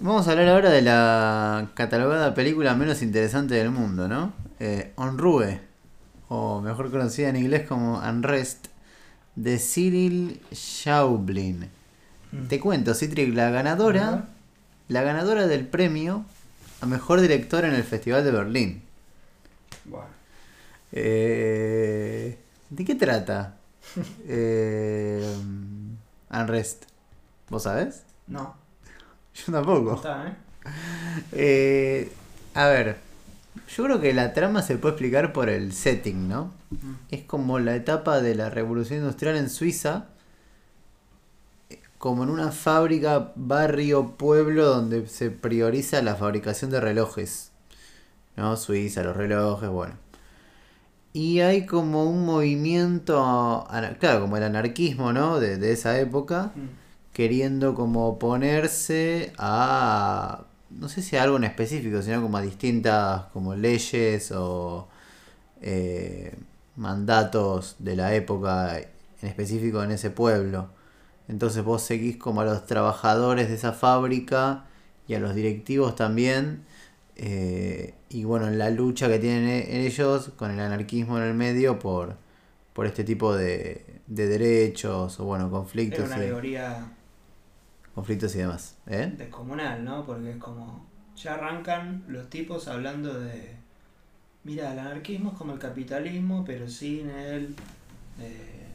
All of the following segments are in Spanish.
Vamos a hablar ahora de la catalogada película menos interesante del mundo, ¿no? Eh, Onrue, o mejor conocida en inglés como Unrest, de Cyril Schaublin. Te cuento, Citric, la ganadora, la ganadora del premio a mejor directora en el Festival de Berlín. Bueno. Eh, ¿De qué trata? eh, Unrest. ¿Vos sabés? No. Yo tampoco. está, ¿eh? Eh, a ver, yo creo que la trama se puede explicar por el setting, ¿no? Mm. Es como la etapa de la revolución industrial en Suiza, como en una fábrica, barrio, pueblo donde se prioriza la fabricación de relojes. ¿No? Suiza, los relojes, bueno. Y hay como un movimiento, claro, como el anarquismo, ¿no? De, de esa época Mm. Queriendo como oponerse a no sé si a algo en específico sino como a distintas como leyes o eh, mandatos de la época en específico en ese pueblo. Entonces vos seguís como a los trabajadores de esa fábrica y a los directivos también eh, y bueno en la lucha que tienen e- ellos con el anarquismo en el medio por por este tipo de, de derechos o bueno conflictos Era una alegoría conflictos y demás. ¿Eh? descomunal, ¿no? Porque es como. Ya arrancan los tipos hablando de. Mira, el anarquismo es como el capitalismo, pero sin el. eh,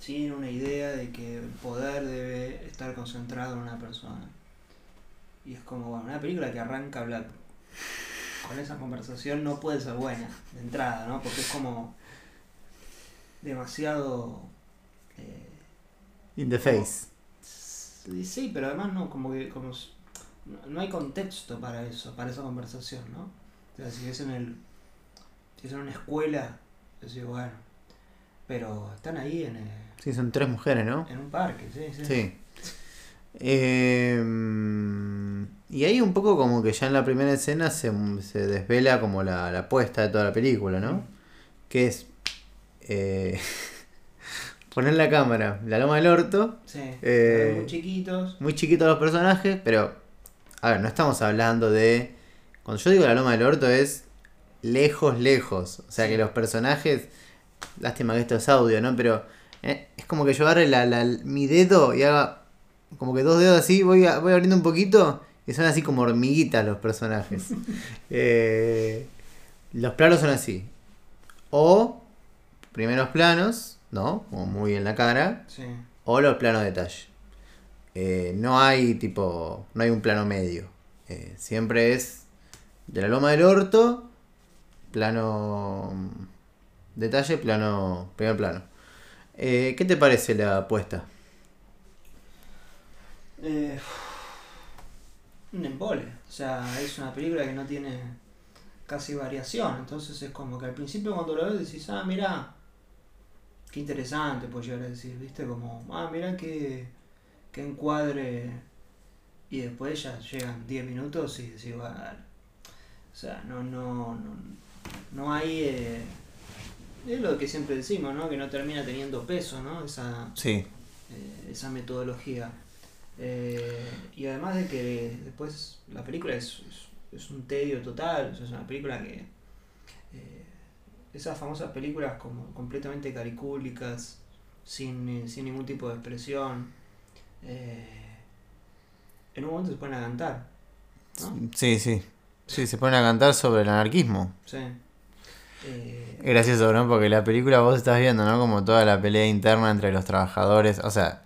sin una idea de que el poder debe estar concentrado en una persona. Y es como, bueno, una película que arranca hablando. Con esa conversación no puede ser buena, de entrada, ¿no? Porque es como. demasiado. eh, In the face. Sí, pero además no, como que como no, no hay contexto para eso, para esa conversación, ¿no? O sea, si es en el si es en una escuela, decís, bueno, pero están ahí en, eh, Sí, son tres mujeres, ¿no? en un parque, sí, sí. Sí. Eh, y ahí un poco como que ya en la primera escena se, se desvela como la, la apuesta de toda la película, ¿no? Que es eh, poner la cámara, la loma del orto, Sí, Eh, muy chiquitos. muy chiquitos los personajes, pero a ver, no estamos hablando de... Cuando yo digo la loma del orto es lejos, lejos. O sea Sí. que los personajes... Lástima que esto es audio, ¿no? Pero eh, es como que yo agarre la, la- mi dedo y haga como que dos dedos así, voy, a- voy abriendo un poquito y son así como hormiguitas los personajes. Eh, los planos son así. O primeros planos, ¿no? Como muy en la cara Sí. o los planos de detalle. Eh, no hay tipo, no hay un plano medio. Eh, siempre es de la loma del orto, plano mm, detalle, plano, primer plano. Eh, ¿Qué te parece la apuesta? Eh, un embole. O sea, es una película que no tiene casi variación. Entonces es como que al principio cuando lo ves decís, ah, mira, qué interesante, pues llegar a decir, viste, como, ah, mira qué, qué encuadre. Y después ya llegan 10 minutos y decís, bueno, o sea, no, no, no, no hay... eh, es lo que siempre decimos, ¿no? Que no termina teniendo peso, ¿no? Esa, Sí. eh, esa metodología. Eh, y además de que después la película es, es, es un tedio total, o sea, es una película que... eh, esas famosas películas como completamente caricúlicas, sin, sin ningún tipo de expresión, eh, en un momento se ponen a cantar. ¿no? Sí, sí. Sí, se ponen a cantar sobre el anarquismo. Sí. Eh, gracioso, ¿no? Porque la película vos estás viendo, ¿no? Como toda la pelea interna entre los trabajadores. O sea,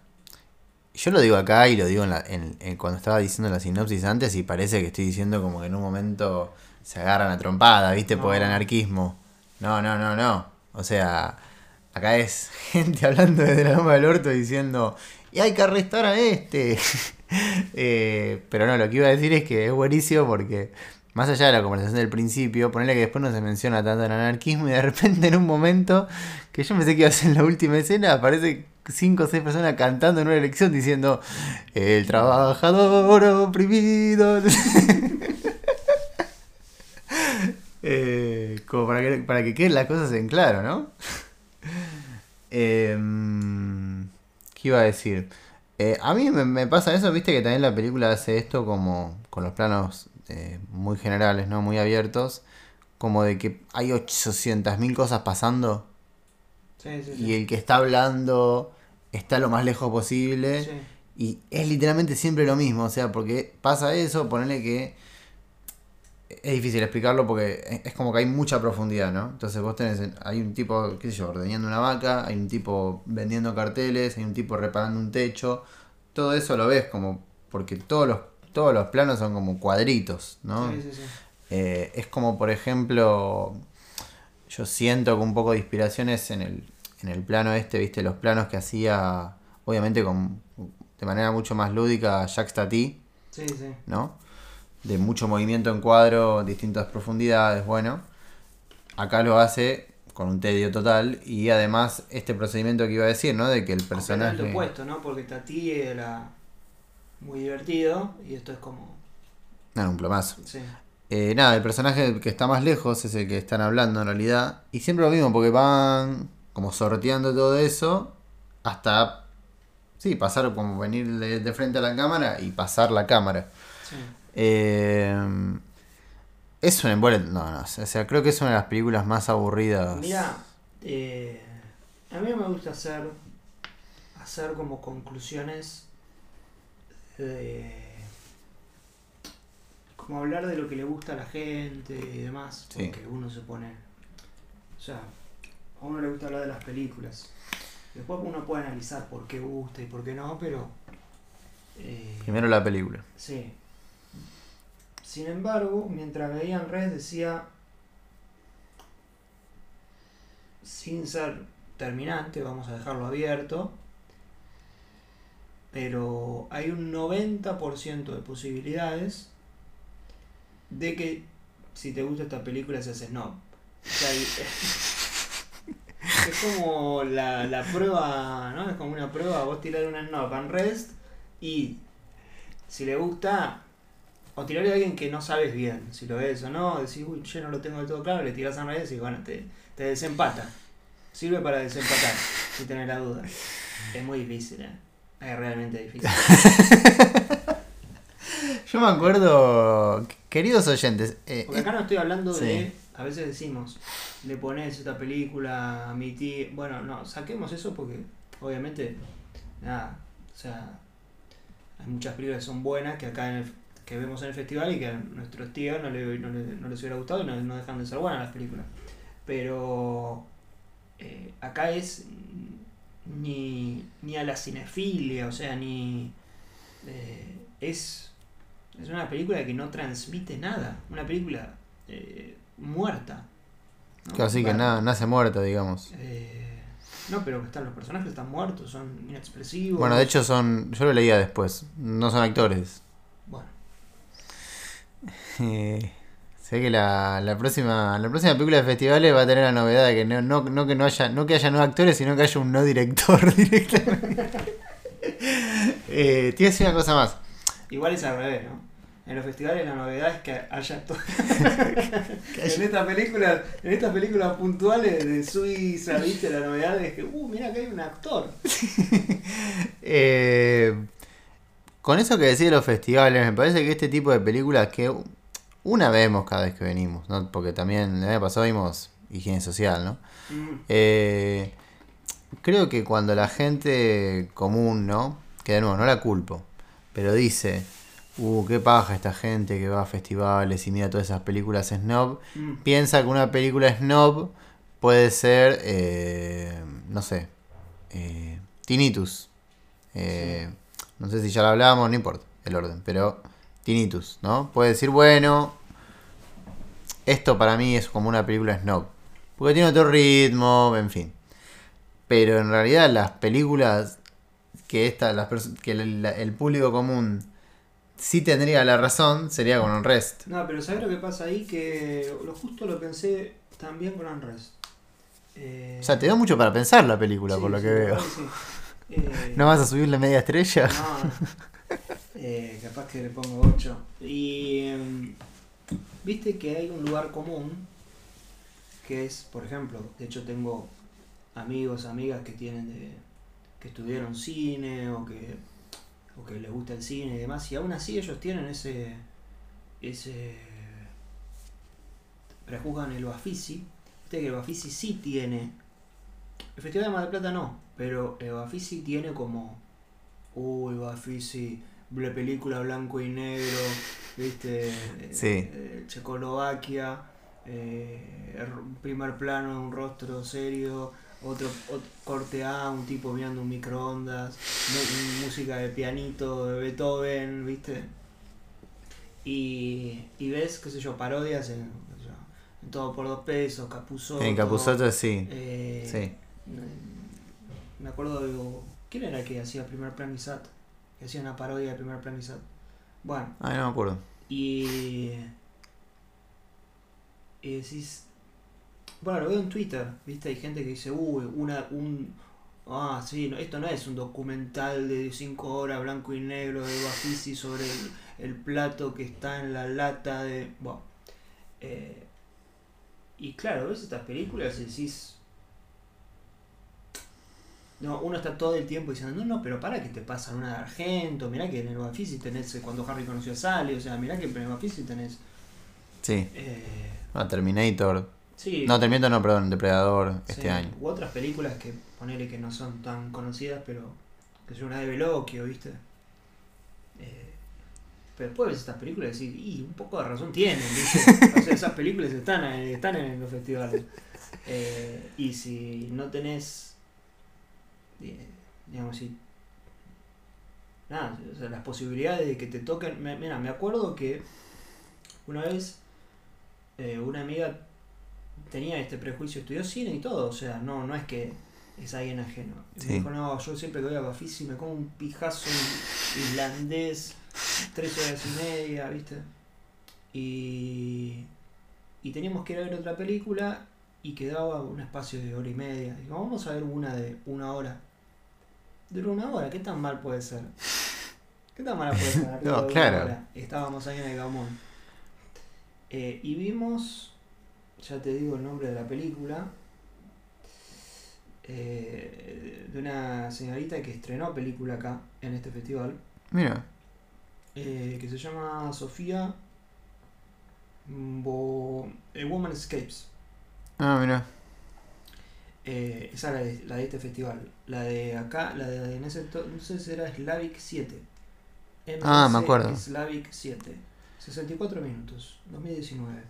yo lo digo acá y lo digo en la- en- en- cuando estaba diciendo la sinopsis antes y parece que estoy diciendo como que en un momento se agarran a trompada, ¿viste? Por el anarquismo. No, no, no, no. O sea, acá es gente hablando desde la loma del orto diciendo, y hay que arrestar a este. Eh, pero no, lo que iba a decir es que es buenísimo porque más allá de la conversación del principio, ponerle que después no se menciona tanto el anarquismo y de repente en un momento que yo pensé que iba a ser la última escena, aparece cinco o seis personas cantando en una elección diciendo el trabajador oprimido. Eh, como para que, para que queden las cosas en claro, ¿no? Em, ¿Qué iba a decir? Eh, a mí me, me pasa eso, viste que también la película hace esto como con los planos eh, muy generales, ¿no? Muy abiertos. Como de que hay 800.000 cosas pasando Sí, sí, y el que está hablando está lo más lejos posible. Y es literalmente siempre lo mismo, o sea, porque pasa eso, ponerle que es difícil explicarlo porque es- como que hay mucha profundidad, ¿no? Entonces vos tenés, hay un tipo, qué sé yo, ordeñando una vaca, hay un tipo vendiendo carteles, hay un tipo reparando un techo, todo eso lo ves como, porque todos los, todos los planos son como cuadritos, ¿no? Sí, sí, sí. Eh, es como, por ejemplo, yo siento que un poco de inspiración es en el, en el plano este, viste, los planos que hacía, obviamente con, de manera mucho más lúdica, Jacques Tati, Sí, sí. ¿no? De mucho movimiento en cuadro, distintas profundidades, bueno. Acá lo hace con un tedio total y además este procedimiento que iba a decir, ¿no? De que el personaje... opuesto, ¿no? Porque Tati era muy divertido y esto es como. No, un plomazo. Sí. Eh, nada, el personaje que está más lejos es el que están hablando en realidad. Y siempre lo mismo, porque van como sorteando todo eso hasta, sí, pasar como venir de, de frente a la cámara y pasar la cámara. Sí. Eh, es un embole, no, no, o sea, creo que es una de las películas más aburridas. Mira, eh, a mí me gusta hacer, hacer como conclusiones de. como hablar de lo que le gusta a la gente y demás, Sí. porque uno se pone. O sea, a uno le gusta hablar de las películas. Después uno puede analizar por qué gusta y por qué no, pero. eh, Primero la película. Sí. Sin embargo, mientras veían Red decía, sin ser terminante, vamos a dejarlo abierto, pero hay un 90% de posibilidades de que si te gusta esta película seas snob. O sea, es como la, la prueba, ¿no? Es como una prueba, vos tirar una snob en rest y si le gusta, o tirarle a alguien que no sabes bien, si lo ves o no, decís, uy, yo no lo tengo del todo claro, le tirás en redes y bueno, te, te desempata. Sirve para desempatar, si tenés la duda. Es muy difícil, ¿eh? Es realmente difícil. Yo me acuerdo, queridos oyentes, eh, Porque acá no estoy hablando Sí. de, a veces decimos, le pones esta película a mi tía, bueno, no, saquemos eso porque obviamente, nada, o sea, hay muchas películas que son buenas que acá en el, que vemos en el festival y que a nuestros tíos no, le- no, le- no les hubiera gustado y no, no dejan de ser buenas las películas. Pero eh, acá es ni, ni a la cinefilia, o sea, ni... eh, es, es una película que no transmite nada, una película eh, muerta. así que nada, nace muerta, digamos. eh, no, pero que están los personajes están muertos, son inexpresivos. Bueno, de hecho son, yo lo leía después, no son actores. Bueno, Eh, sé que la, la próxima la próxima película de festivales va a tener la novedad de que no, no, no que no haya no que haya no actores sino que haya un no director directamente eh, te iba a decir una cosa más igual es al revés, ¿no? En los festivales la novedad es que haya todo. en estas películas, en estas películas puntuales de Suiza, viste, la novedad es que, uh, mira que hay un actor. Eh, con eso que decía de los festivales me parece que este tipo de películas que una vemos cada vez que venimos ¿no? porque también el año pasado vimos higiene social ¿no? Mm, Eh, creo que cuando la gente común, ¿no? Que de nuevo, no la culpo, pero dice, uh, qué paja esta gente que va a festivales y mira todas esas películas snob, mm. piensa que una película snob puede ser, eh, no sé, eh, Tinnitus. Eh, No sé si ya lo hablábamos, no importa el orden, pero Tinnitus, ¿no? Puede decir, bueno, esto para mí es como una película snob. Porque tiene otro ritmo, en fin. Pero en realidad las películas que esta, las que el, el público común sí tendría la razón, sería con un rest. No, pero ¿sabes lo que pasa ahí? Que lo justo lo pensé también con Unrest. Eh, O sea, te da mucho para pensar la película, sí, por lo sí, que veo. sí. Eh, ¿No vas a subirle media estrella? No. Eh, capaz que le pongo 8. Y em, viste que hay un lugar común que es, por ejemplo, de hecho tengo amigos, amigas que tienen de, que estudiaron cine o que porque les gusta el cine y demás, y aún así ellos tienen ese. ese. prejuzgan el Bafisi. Viste que el Bafisi sí tiene. El Festival de Mar del Plata no, pero el Bafisi tiene como. Uy, Bafisi, la película blanco y negro, viste. Sí. Eh, Checoslovaquia, eh, er- primer plano, un rostro serio, otro, ot- corte A, un tipo mirando un microondas, música de pianito de Beethoven, ¿viste? Y, y ves, qué sé yo, parodias en, en todo por dos pesos, Capuzoto. En sí. eh, Sí. Me acuerdo de. ¿Quién era el que hacía Primer Plan y Sat? Que hacía una parodia de Primer Plan y Sat. Bueno, Ay, no me acuerdo. y. Y decís. Bueno, lo veo en Twitter, ¿viste? Hay gente que dice, uy, una, un. Ah, sí, no, esto no es un documental de 5 horas blanco y negro de Bafisi sobre el, el plato que está en la lata de. Bueno. eh, y claro, ves estas películas y decís. No, uno está todo el tiempo diciendo, no, no, pero para que te pasan una de Argento, mirá que en el Bafisi tenés eh, cuando Harry conoció a Sally, o sea, mirá que en el Bafisi tenés. Sí. Eh, Ah, Terminator. sí, No, Terminator no, perdón, Depredador este año. U otras películas que ponele que no son tan conocidas, pero que son una de Veloquio, ¿viste? Eh, pero después ves estas películas y decís, y un poco de razón tienen, ¿viste? O sea, esas películas están, eh, están en los festivales. Eh, y si no tenés, digamos, si nada, o sea, las posibilidades de que te toquen. me- Mira, me acuerdo que una vez eh, una amiga tenía este prejuicio, estudió cine y todo, o sea, no, no es que es alguien ajeno. Sí. Me dijo, no, yo siempre que voy a Bafisi me como un pijazo islandés, tres horas y media, ¿viste? Y, y teníamos que ir a ver otra película y quedaba un espacio de hora y media. Digo, vamos a ver una de una hora. Duró una hora, ¿qué tan mal puede ser? ¿Qué tan mala puede ser? No, claro. Estábamos ahí en el Gamón. Eh, y vimos, ya te digo el nombre de la película, eh, de una señorita que estrenó película acá en este festival, Mira. eh, que se llama Sofía Bo A Woman Escapes. Ah, mira. Esa es la de, la de este festival. La de acá, la de en ese entonces era Slavic 7. Ah, me acuerdo. Slavic 7. 64 minutos, 2019.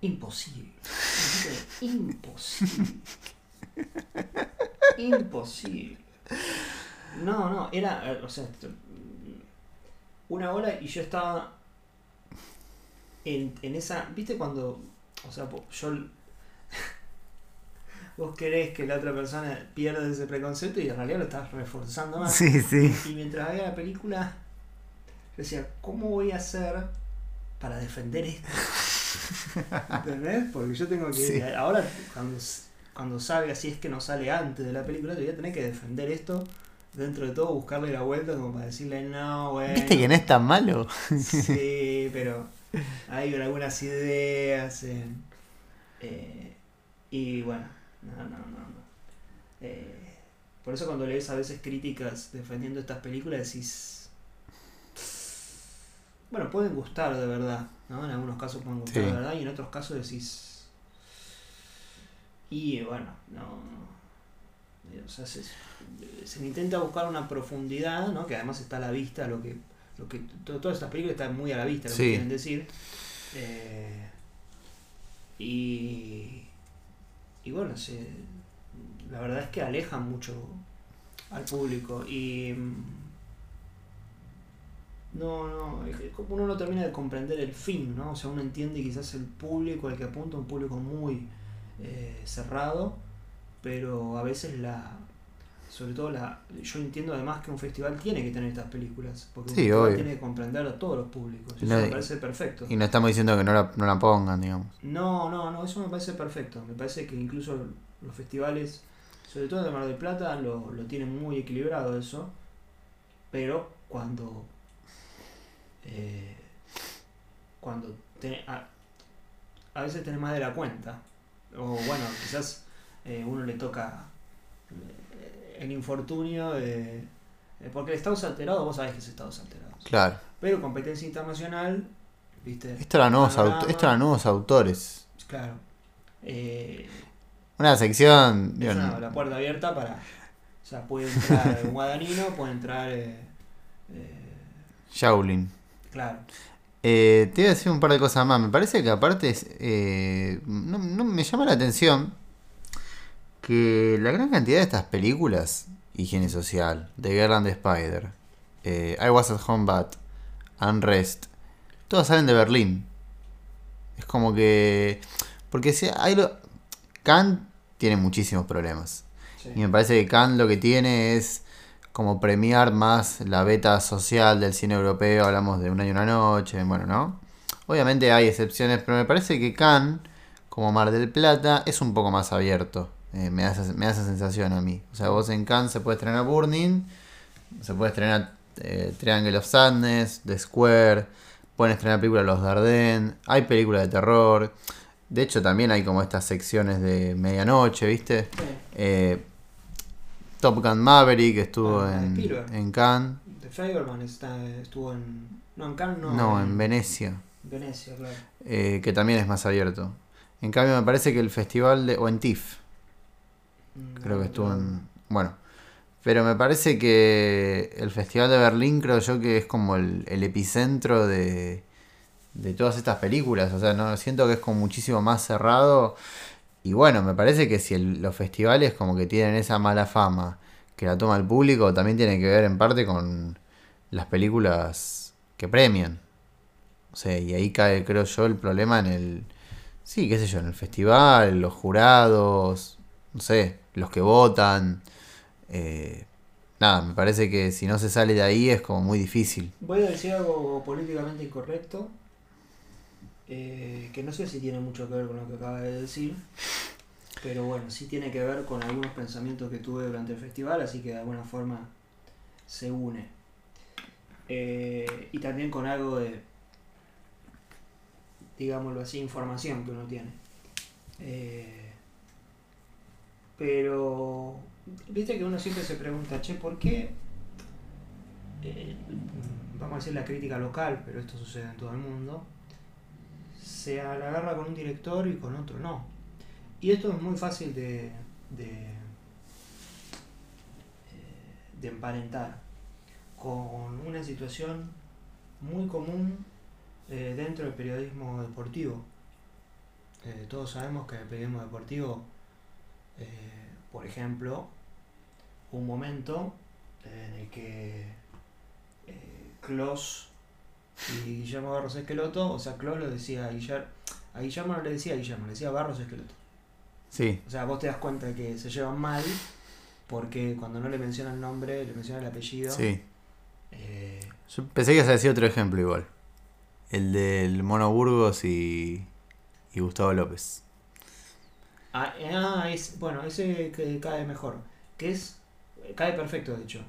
Imposible. Imposible. Imposible. No, no, era, o sea, una hora y yo estaba en, en esa, ¿viste cuando, o sea, yo, vos querés que la otra persona pierda ese preconcepto y en realidad lo estás reforzando más? Sí, sí. Y mientras veía la película, yo decía, ¿cómo voy a hacer para defender esto? ¿Entendés? Porque yo tengo que. Sí. Ahora, cuando, cuando salga, si es que no sale antes de la película, yo voy a tener que defender esto. Dentro de todo, buscarle la vuelta como para decirle, no, bueno. ¿Viste que no es tan malo? Sí, pero hay algunas ideas. en- eh, y bueno, no, no, no. no. Eh, por eso cuando lees a veces críticas defendiendo estas películas decís... Bueno, pueden gustar de verdad, ¿no? En algunos casos pueden gustar Sí. de verdad y en otros casos decís... Y bueno, no... no. O sea, se, se intenta buscar una profundidad, ¿no? Que además está a la vista lo que... Lo que to- todas estas películas están muy a la vista, lo Sí. que quieren decir. Eh, y... Y bueno, se, la verdad es que alejan mucho al público y mm, no, no, uno no termina de comprender el fin, ¿no? O sea, uno entiende quizás el público al que apunta, un público muy eh, cerrado, pero a veces la, sobre todo la, yo entiendo además que un festival tiene que tener estas películas, porque un Sí, festival obvio. tiene que comprender a todos los públicos, eso No, me parece perfecto. Y no estamos diciendo que no la, no la pongan, digamos. No, no, no, eso me parece perfecto. Me parece que incluso los festivales, sobre todo de Mar del Plata, lo, lo tienen muy equilibrado eso. Pero cuando. eh, cuando. te- a, a veces tenés más de la cuenta. O bueno, quizás eh, uno le toca eh, el infortunio de, Eh, porque el Estados alterado, vos sabés que es Estados alterados. Claro. Pero competencia internacional, ¿viste? Esto eran nuevos, aut- esto eran nuevos autores. Claro. Eh, Una sección. la puerta abierta para. O sea, puede entrar un guadanino, puede entrar. eh, eh, Shaolin. claro. Eh, te iba a decir un par de cosas más. Me parece que aparte es, eh, no, no- me llama la atención que la gran cantidad de estas películas, Higiene Social, The Girl and the Spider, eh, I Was at Home But, Unrest, todas salen de Berlín. Es como que... Porque si hay lo... Kant tiene muchísimos problemas. Sí. Y me parece que Kant lo que tiene es como premiar más la beta social del cine europeo. Hablamos de Un año y una noche, bueno, ¿no? Obviamente hay excepciones, pero me parece que Kant, como Mar del Plata, es un poco más abierto. Eh, me, da esa, me da esa sensación a mí. O sea, vos en Cannes se puede estrenar Burning, se puede estrenar eh, Triangle of Sadness, The Square, pueden estrenar películas Los Dardenne, hay películas de terror. De hecho, también hay como estas secciones de medianoche, ¿viste? Sí. Eh, Top Gun Maverick estuvo Ah, en, en Cannes. The Fableman estuvo en. No, en Cannes no. No, en Venecia. Venecia, claro. eh, que también es más abierto. En cambio, me parece que el festival de. o en TIFF, Creo que estuvo en. Bueno. Pero me parece que el festival de Berlín, creo yo que es como el, epicentro de, de todas estas películas. O sea, no siento que es como muchísimo más cerrado. Y bueno, me parece que si los festivales como que tienen esa mala fama que la toma el público, también tiene que ver en parte con las películas que premian. O sea, y ahí cae, creo yo, el problema en el. Sí, qué sé yo, en el festival, los jurados, no sé, los que votan. eh, nada, me parece que si no se sale de ahí es como muy difícil. Voy a decir algo políticamente incorrecto. eh, que no sé si tiene mucho que ver con lo que acaba de decir. Pero bueno, sí tiene que ver con algunos pensamientos que tuve durante el festival, así que de alguna forma se une. Eh, y también con algo de, digámoslo así, información que uno tiene. Pero, viste que uno siempre se pregunta, che, ¿por qué? eh, vamos a decir la crítica local, pero esto sucede en todo el mundo, se agarra con un director y con otro no. Y esto es muy fácil de, de, eh, de emparentar con una situación muy común eh, dentro del periodismo deportivo. Todos sabemos que el periodismo deportivo, eh, por ejemplo, un momento en el que eh, Klos y Guillermo Barros Esqueloto, o sea, Klos lo decía a Guillermo, a Guillermo no le decía a Guillermo, le decía Barros Esqueloto. Sí, O sea, vos te das cuenta que se llevan mal porque cuando no le menciona el nombre, le menciona el apellido. sí. eh, Yo pensé que se decía otro ejemplo igual. El del Mono Burgos y, y Gustavo López. Ah, ah, es, bueno, ese que cae mejor. Que es. Cae perfecto, de hecho.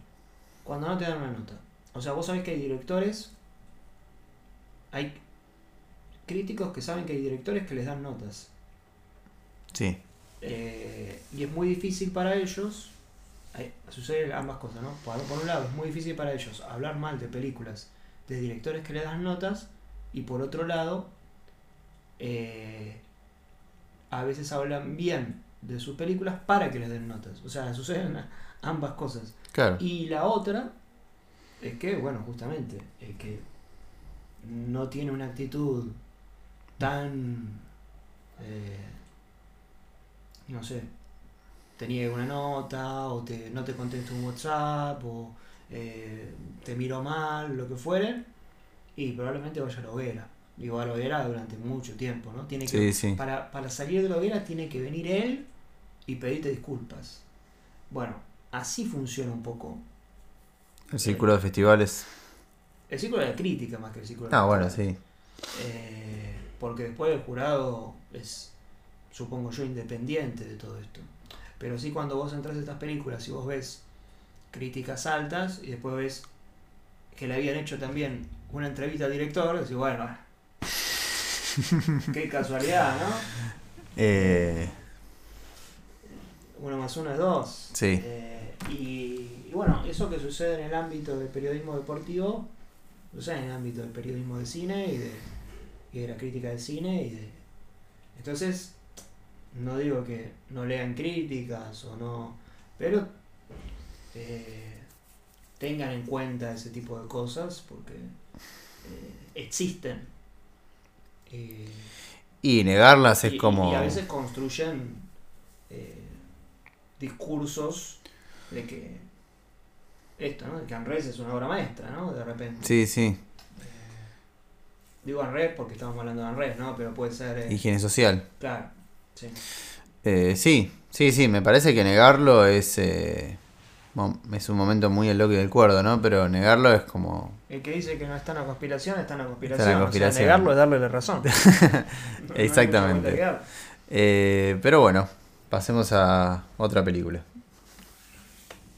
Cuando no te dan una nota. O sea, vos sabés que hay directores. Hay críticos que saben que hay directores que les dan notas. Sí, Eh, y es muy difícil para ellos. hay- sucede ambas cosas, ¿no? Por, por un lado, es muy difícil para ellos hablar mal de películas de directores que le dan notas. Y por otro lado, eh, a veces hablan bien de sus películas para que les den notas. O sea, suceden ambas cosas. claro. Y la otra es que, bueno, justamente, el que no tiene una actitud tan, eh, no sé, te niegue una nota, o te, no te contesta un WhatsApp, o eh, te miro mal, lo que fuere, y probablemente vaya a la hoguera. Digo, a la hoguera durante mucho tiempo, ¿no? Tiene que, Sí, sí. para, para salir de la hoguera tiene que venir él y pedirte disculpas. Bueno, así funciona un poco El círculo de festivales. el círculo de la crítica más que el círculo de Ah, bueno, sí. Eh, porque después el jurado es, supongo yo, independiente de todo esto. Pero sí cuando vos entras a estas películas y vos ves críticas altas y después ves que le habían hecho también una entrevista al director, decís, bueno, qué casualidad, ¿no? Eh, Uno más uno es dos. Sí. Eh, y, y bueno, eso que sucede en el ámbito del periodismo deportivo, sucede en el ámbito del periodismo de cine y de, y de la crítica del cine. y de Entonces, no digo que no lean críticas o no, pero eh, tengan en cuenta ese tipo de cosas porque eh, existen. Eh, Y negarlas es y, como... y a veces construyen eh, discursos de que esto, ¿no? De que Unrest es una obra maestra, ¿no? De repente. Sí, sí. Eh, digo Unrest porque estamos hablando de Unrest, ¿no? Pero puede ser. eh, Higiene social. claro, sí. Eh, sí, sí, sí, me parece que negarlo es... es un momento muy el loco y del cuerdo, ¿no? Pero negarlo es como... El que dice que no está en la conspiración está en la conspiración. Está en la O sea, negarlo es darle la razón. No Exactamente. Eh, pero bueno, pasemos a otra película.